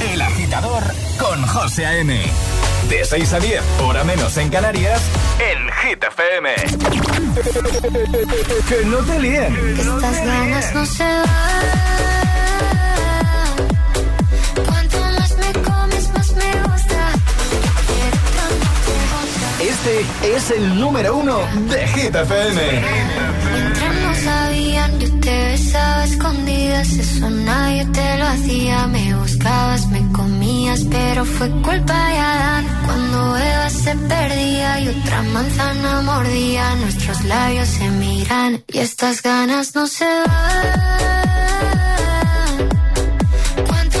El agitador con José A.M. De 6 a 10, hora menos en Canarias, en Hit FM. que no te líen. Que estas ganas no se van. Cuanto más me comes, más me gusta. Este es el número uno de Hit FM. Mientras no sabían, yo te besaba escondidas. Eso nadie te lo hacía. Me me comías, pero fue culpa de Adán. Cuando Eva se perdía y otra manzana mordía, nuestros labios se miran y estas ganas no se van. Cuanto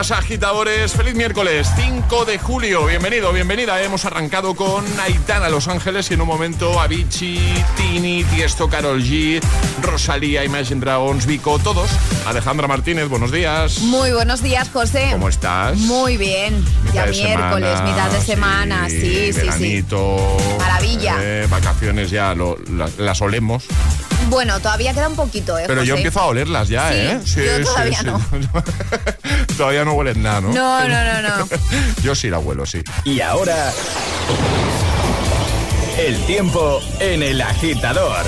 Días, agitadores. Feliz miércoles, 5 de julio. Bienvenido, bienvenida. Hemos arrancado con Aitana Los Ángeles y en un momento Avicii, Tini, Tiesto, Carol G, Rosalía, Imagine Dragons, Vico, todos. Alejandra Martínez, buenos días. Muy buenos días, José. ¿Cómo estás? Muy bien. Ya miércoles, semana, mitad de semana, sí, sí, sí. Maravilla. eh, vacaciones ya lo- la- las olemos. Bueno, todavía queda un poquito, ¿eh? Pero yo empiezo a olerlas ya, Sí, ¿eh? yo todavía no. todavía no huelen nada, ¿no? No, no, no, no. yo sí la huelo, sí. Y ahora. El tiempo en el agitador.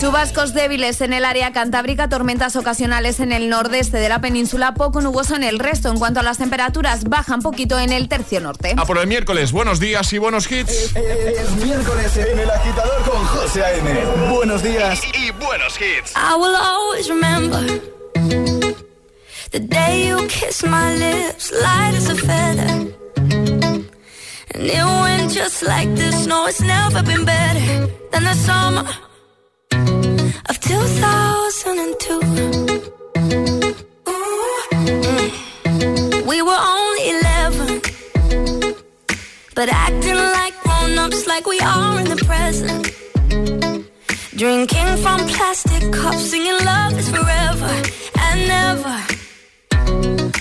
Chubascos débiles en el área cantábrica, tormentas ocasionales en el nordeste de la península, poco nuboso en el resto. En cuanto a las temperaturas, bajan poquito en el tercio norte. A por el miércoles, buenos días y buenos hits. Es miércoles en el agitador con José A.M. Buenos días. Y buenos hits. I will always remember the day you kissed my lips, light as a feather. And it went just like this. No, it's never been better than the summer of 2002. Mm. We were only 11, but acting like grown ups, like we are in the present. Drinking from plastic cups, singing love is forever and never.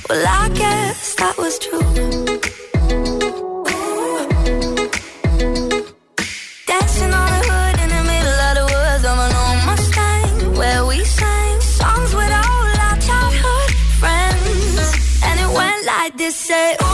Well, I guess that was true. Dancing on the hood in the middle of the woods of an old Mustang, where we sang songs with all our childhood friends, and it went like this: Say.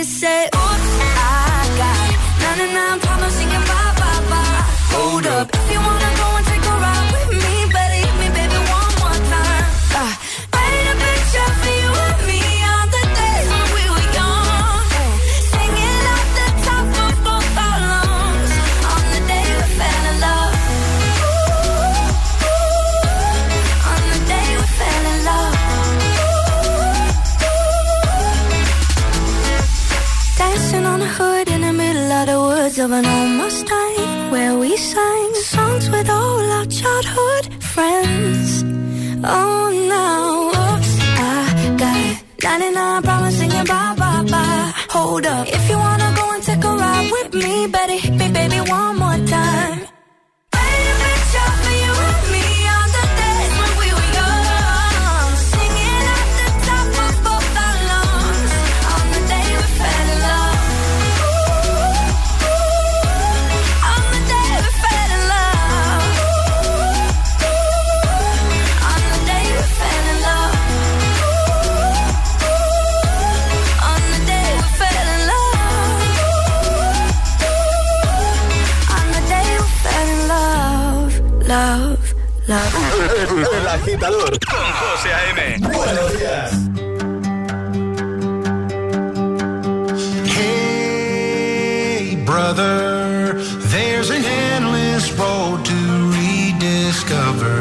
it said songs with all our childhood friends. Oh no, oops, I got 99 problems singing bye bye bye. Hold up, if you wanna go and take a ride with me, better hit me, baby, one agitador con José A.M. Buenos días. Hey, brother, there's an endless road to rediscover.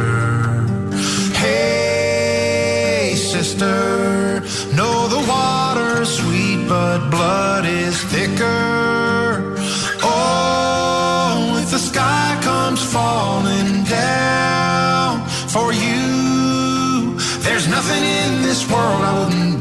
Hey, sister, know the water's sweet, but blood is thicker. Oh, if the sky comes falling down for you this world I wouldn't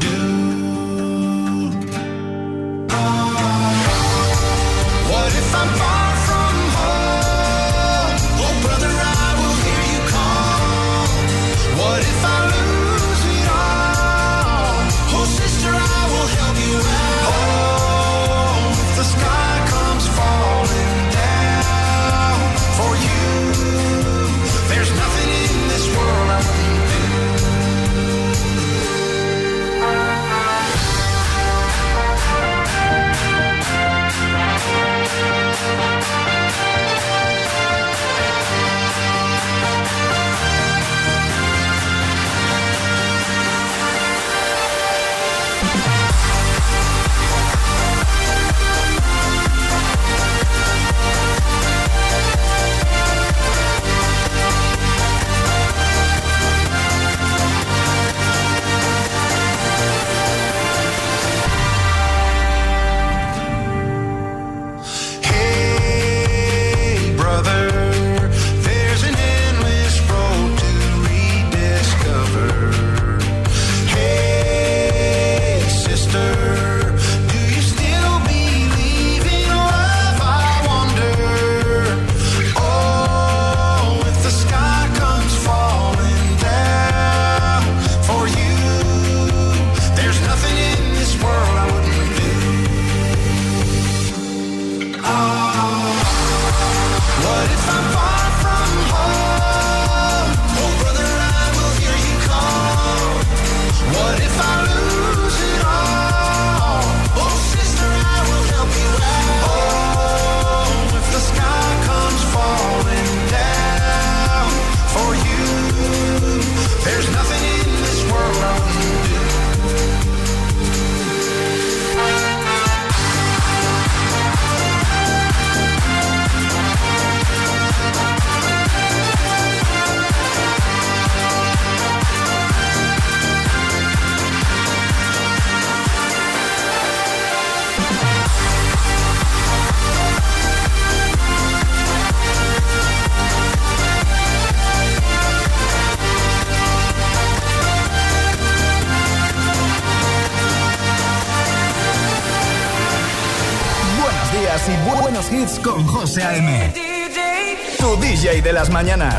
mañanas.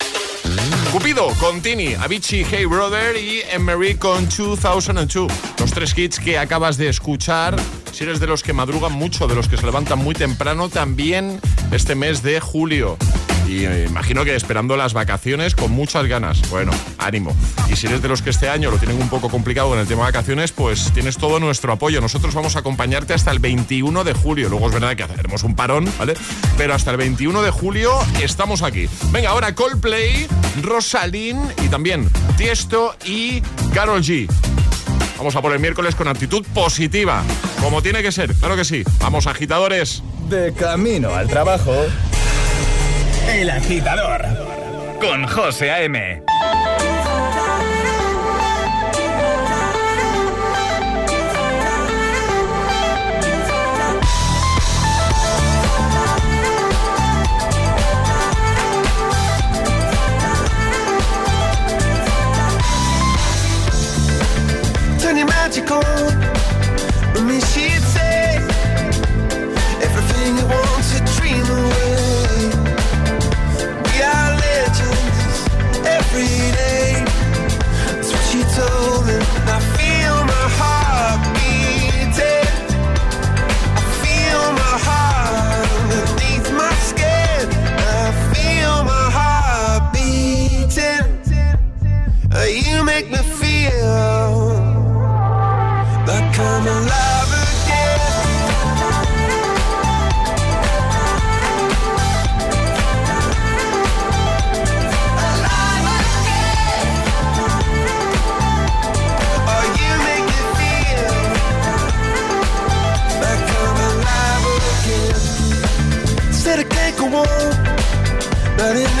Cupido con Tini, Avicii, Hey Brother y Emery con 2002. Los tres hits que acabas de escuchar. Si eres de los que madrugan mucho, de los que se levantan muy temprano, también este mes de julio. Y eh, imagino que esperando las vacaciones con muchas ganas. Bueno, ánimo. Y si eres de los que este año lo tienen un poco complicado con el tema de vacaciones, pues tienes todo nuestro apoyo. Nosotros vamos a acompañarte hasta el 21 de julio. Luego es verdad que haremos un parón, ¿vale? Pero hasta el 21 de julio estamos aquí. Venga, ahora Coldplay, Rosalind y también Tiesto y Carol G. Vamos a por el miércoles con actitud positiva, como tiene que ser, claro que sí. Vamos, agitadores. De camino al trabajo. El agitador. Con José A.M. Turn not in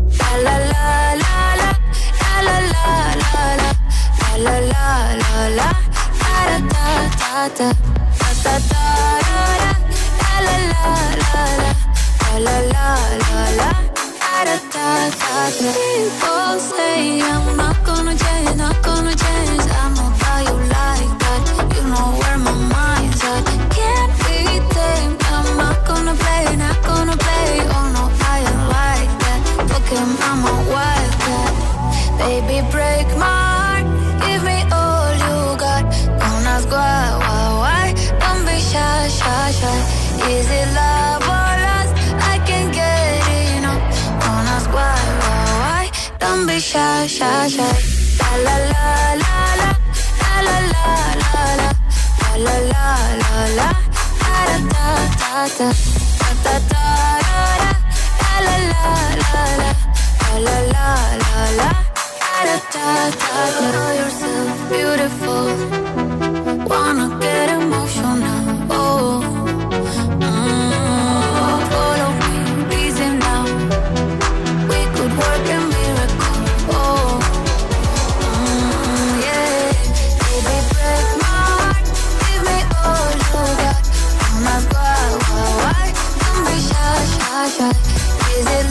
La la la la la. La la la la la. La la la la. People say I'm not gonna change, not gonna change. I Baby, break my heart. Give me all you got. Don't ask why, why, why. Don't be shy, shy, shy. Is it love or lust? I can't get enough. Don't ask why, why, why. Don't be shy, shy, shy. La la la la la. La la la la la. La la la la la. Da da da. Da da da da da. La la la la la. La la la la Is it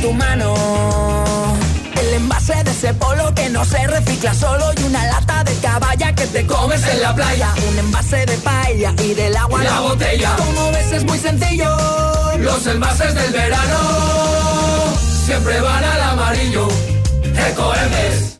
En tu mano. El envase de ese polo que no se recicla solo y una lata de caballa que te comes en la playa. Un envase de paella y del agua La botella. Como ves es muy sencillo. Los envases del verano siempre van al amarillo. Ecoembes.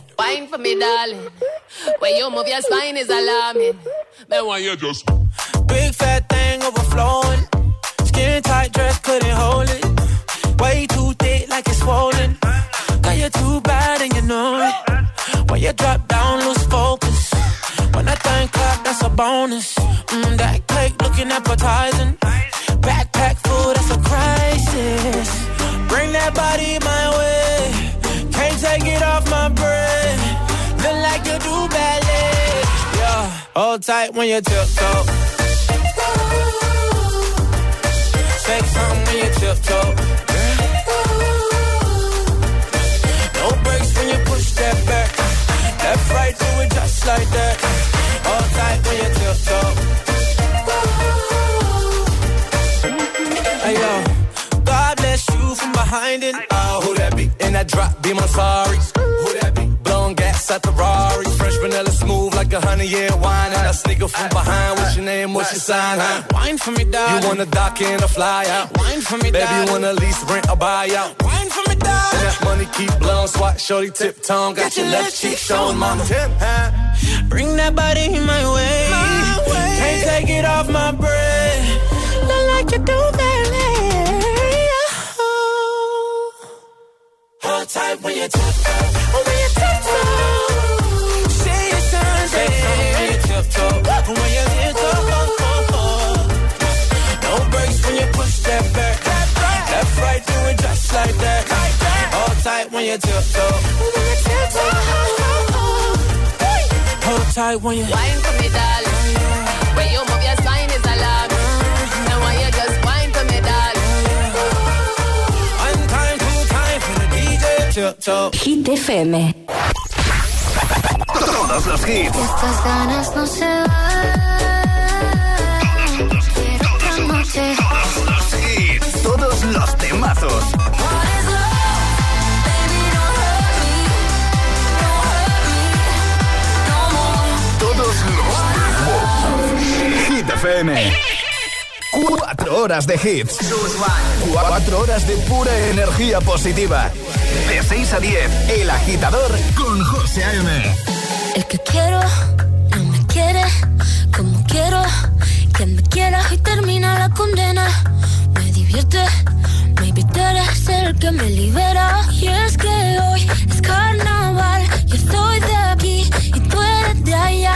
Wine for me, darling. When you move your spine is alarming. Then why you just Big fat thing overflowing. Skin tight dress couldn't hold it. Way too thick like it's swollen. Girl, you're too bad and you know it. When you drop down, lose focus. When I think clap, that's a bonus. Mm, that cake looking appetizing. Backpack full, that's a crisis. Bring that body my way. Take it off my brain. Look like you do ballet. Yeah, hold tight when you tiptoe. Say something when you tiptoe. No breaks when you push that back. Left, right, do it just like that. Hold tight when you tiptoe. Hey yo, God bless you from behind it. That? In that drop, be my sorry. Who that be? Blowing gas at the Rari. Fresh vanilla smooth like a honey year wine. And I sneak up from behind. What's your name? What's your sign? Huh? Wine for me, dog. You wanna dock in a fly out? Wine for me, Baby, you wanna lease, rent, or buy out? Wine for me, dog. That money keep blowing, swat shorty tip tongue. Got your left cheek showing, mama. Bring that body in my way. Can't take it off my breath. Look like you do, baby. Tight when you tiptoe. Uh, when you tiptoe. Say signs, say when you tiptoe. When you tiptoe. No breaks when you push that back. Left, right, do it just like that. Like that. Hold tight when you tiptoe. When you tiptoe. Hold tight when you Wine for me, darling. Hit FM. Todos los hits. Estas ganas no se van. Todos los hits. Todos los temazos. Todos los Hit FM. Cuatro horas de hits. Cuatro horas de pura energía positiva. De 6 a 10, El Agitador con José A.M. El que quiero no me quiere como quiero que me quiera y termina la condena. Me divierte, maybe tú eres el que me libera. Y es que hoy es carnaval, yo estoy de aquí y tú eres de allá.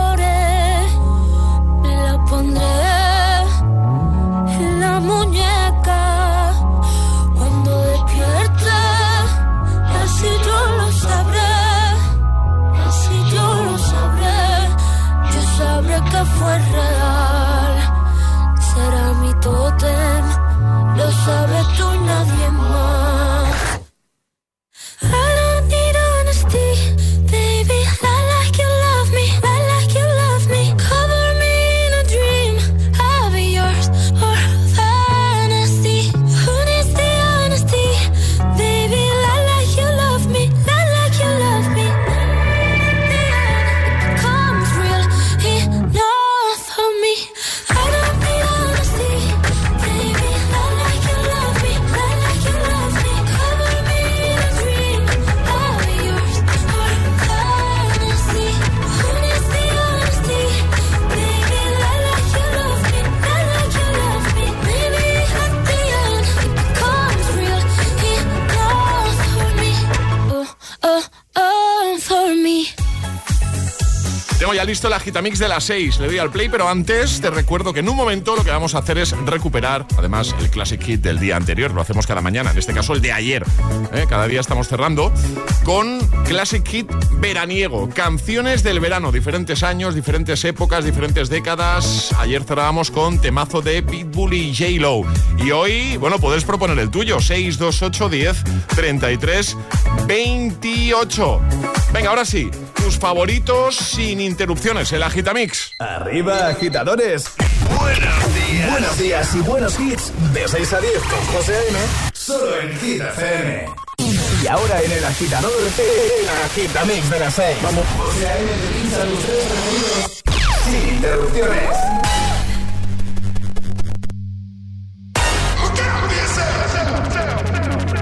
Ya listo el agitamix de las 6. Le doy al play, pero antes te recuerdo que en un momento lo que vamos a hacer es recuperar, además, el Classic Hit del día anterior. Lo hacemos cada mañana, en este caso el de ayer. ¿eh? Cada día estamos cerrando con Classic Hit veraniego. Canciones del verano, diferentes años, diferentes épocas, diferentes décadas. Ayer cerrábamos con temazo de Pitbull y J-Lo. Y hoy, bueno, podés proponer el tuyo. 628 10 33 28. Venga, ahora sí, tus favoritos sin interrupciones, el Agitamix. Arriba, agitadores. Buenos días. Buenos días y buenos hits. De 6 a 10 con José A.M. Solo en Hit FM. Y ahora en el agitador, el Agitamix de las 6. Vamos. José A.M. te pincha los tres sin interrupciones.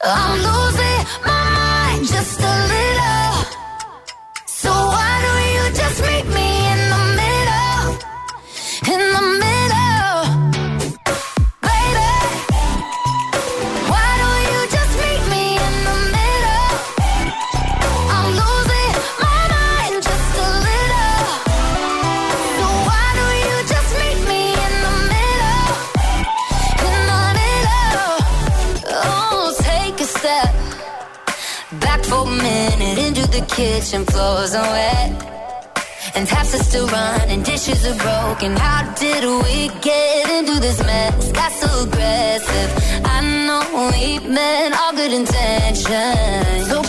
I'm losing my mind just a little. So why don't you just meet me in the middle? In the middle. Step back for a minute into the kitchen. Floors are wet. And taps are still running, dishes are broken. How did we get into this mess? Got so aggressive. I know we meant all good intentions. So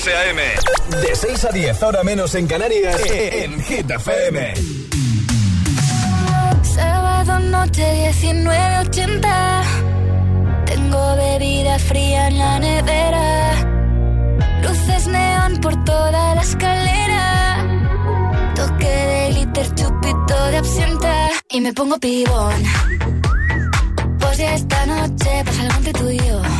José A.M. De 6 a 10, ahora menos en Canarias, en Hit FM. Sábado noche 19.80 Tengo bebida fría en la nevera. Luces neón por toda la escalera. Toque de glitter, chupito de absenta. Y me pongo pibón. Pues ya esta noche pasa algo entre tú y yo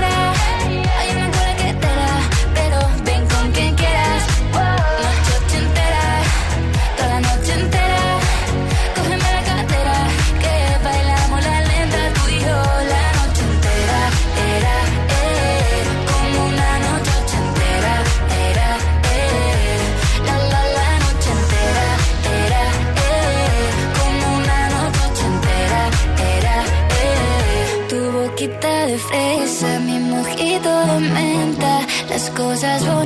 Las cosas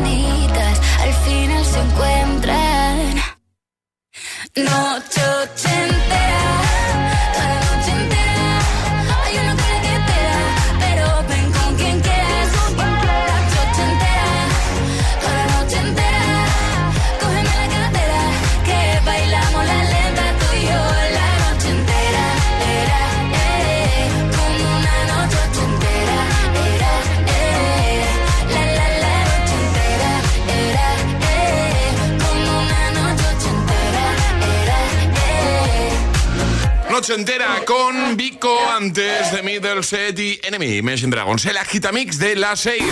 Noche entera con Vico antes de Middleset y Enemy, Imagine Dragons, el agitamix de las 6.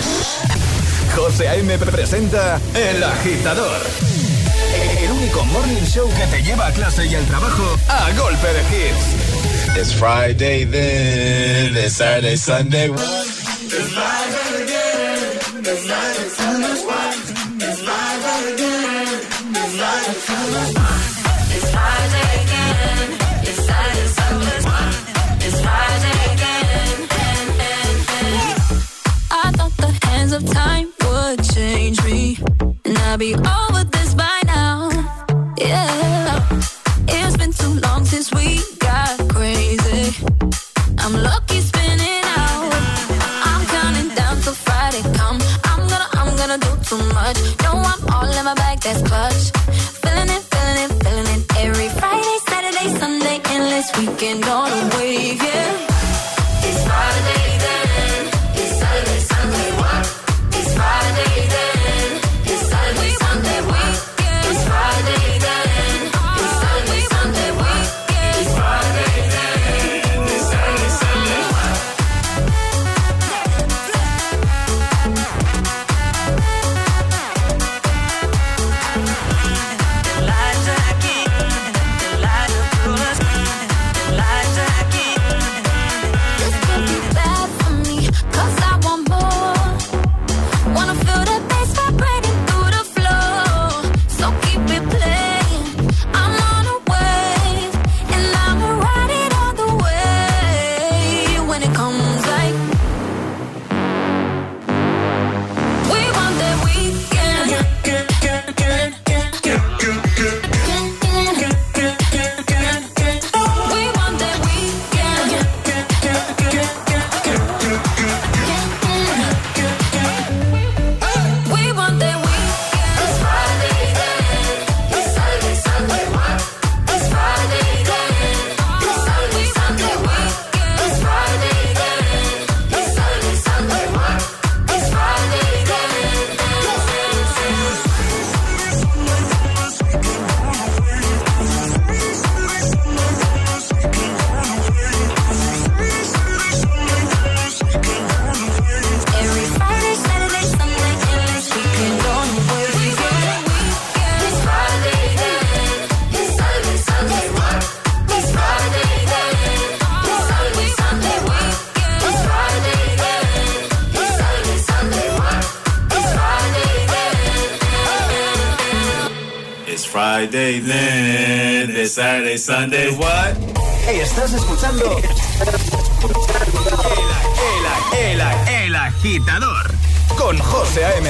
José A.M. presenta El Agitador. El único morning show que te lleva a clase y al trabajo a golpe de hits. It's Friday then, it's Saturday, Sunday. And I'd be over Friday, then the Saturday, Sunday, what? Hey, estás escuchando. el, el, el, el agitador con José A.M.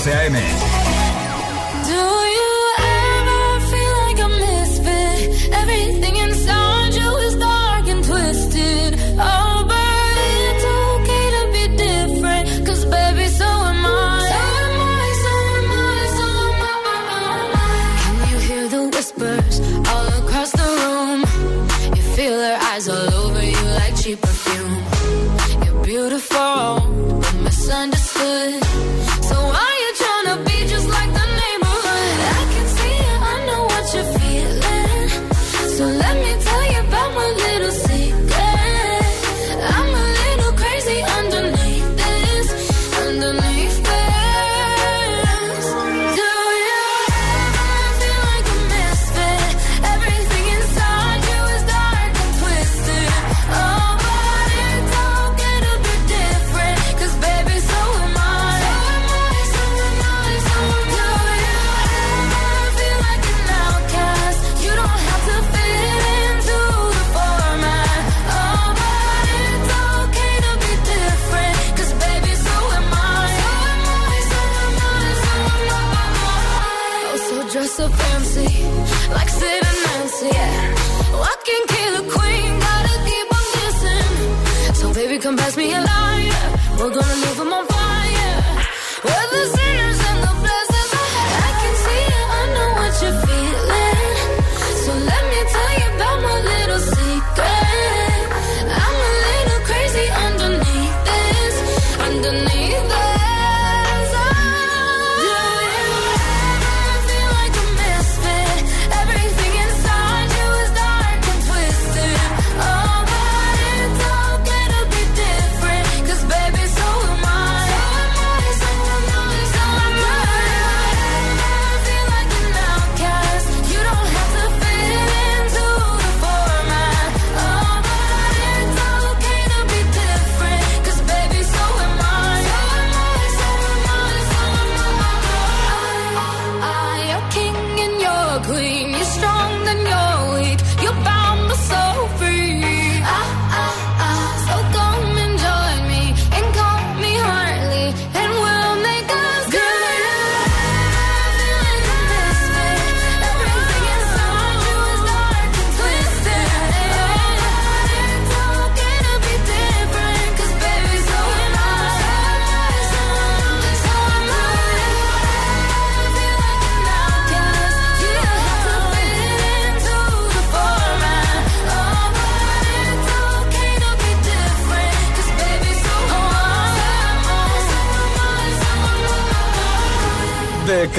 José A.M.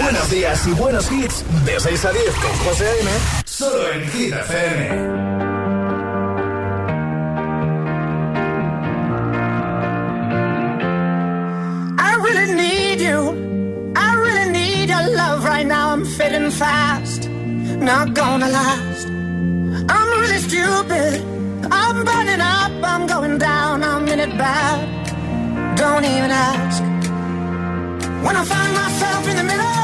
Buenos días. Y buenos hits. De 6 a 10 con José A.M. Solo en Hit FM. Right now I'm fading fast, not gonna last. I'm really stupid. I'm burning up, I'm going down, I'm in it bad. Don't even ask. When I find myself in the middle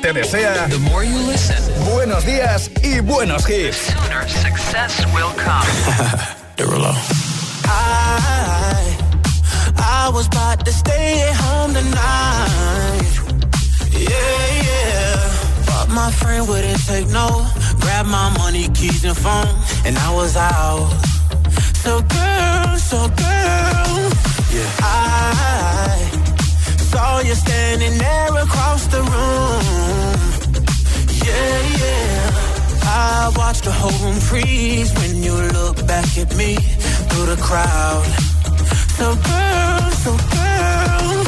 Te desea buenos días y buenos hits. I, I was about to stay at home tonight. Yeah, yeah. But my friend wouldn't take no. Grab my money, keys, and phone. And I was out. So, girl, so, girl. Yeah. I saw you standing there across the room. Yeah, yeah. I watched the whole room freeze when you look back at me through the crowd. So girl, so girl.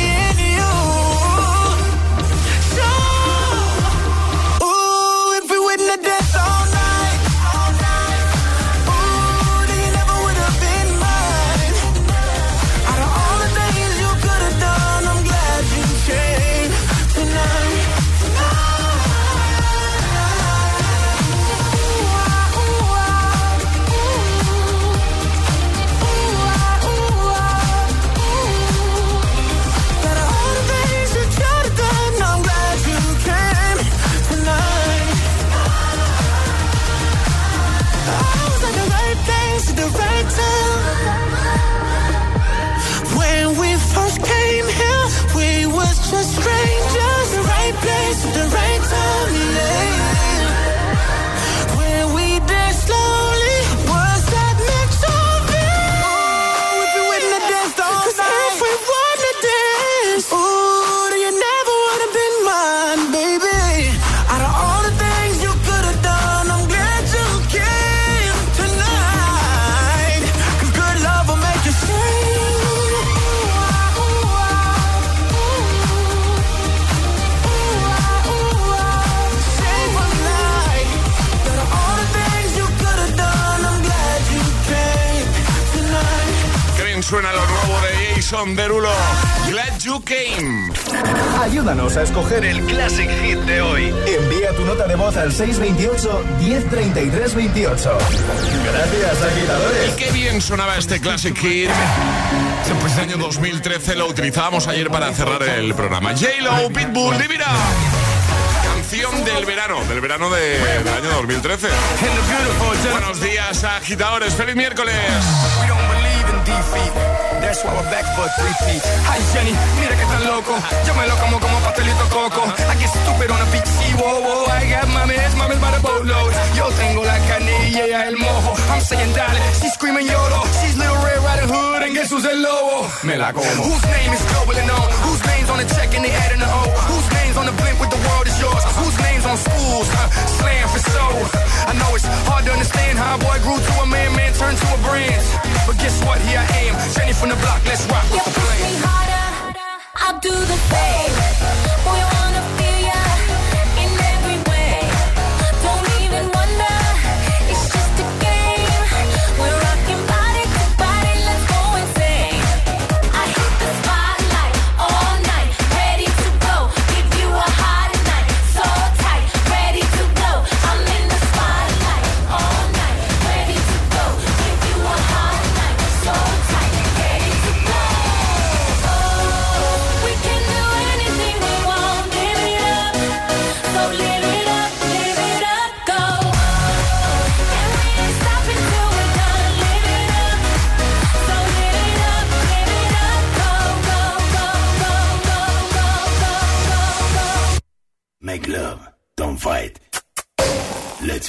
Jason Derulo. Glad you came. Ayúdanos a escoger el Classic Hit de hoy. Envía tu nota de voz al 628 1033 28. Gracias, agitadores. Y qué bien sonaba este Classic Hit. Este año 2013 lo utilizábamos ayer para cerrar el programa. J-Lo, Pitbull, Divina. Canción del verano, del verano de- del año 2013. Buenos días, agitadores. Feliz miércoles. Defeat. That's why we're back for a three-peat. Ay, Jenny, mira que tan loco. Yo me lo como como pastelito coco. I get stupid on a beach, sí, wow, wow. I got mames, mames by the boatload. Yo tengo la canilla y el mojo. I'm saying dale, she's screaming YOLO. She's Little Red Riding Hood and guess who's el lobo? Me la como. Whose name is global and known? Whose name's on the check and they add in the O? Whose name's on the blimp with the world is yours? Whose name's on schools? Huh? Slam for soul. I know it's hard to understand how a boy grew to a man, man turned to a brand. But guess what? Here I am, Jenny from the block. Let's rock with the plan. I'll do the same. Boy,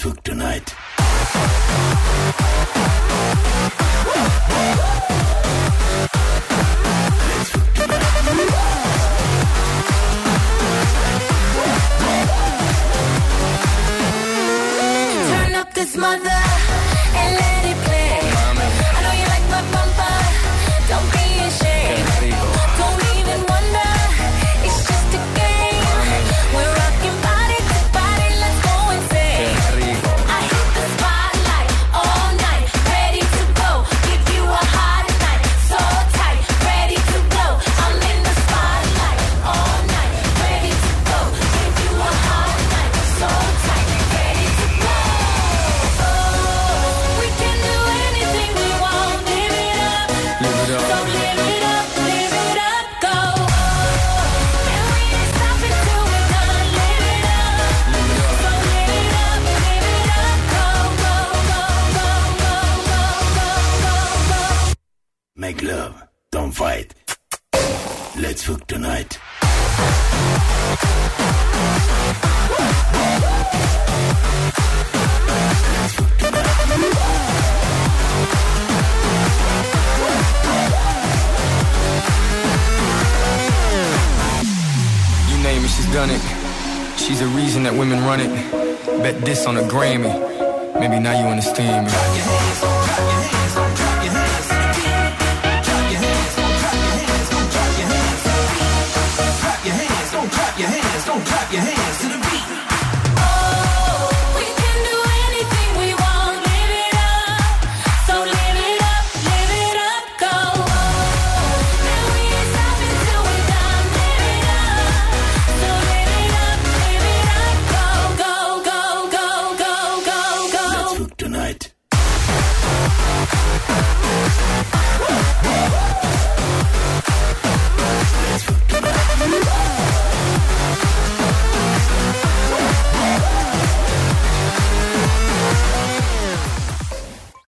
Facebook tonight. Turn up this mother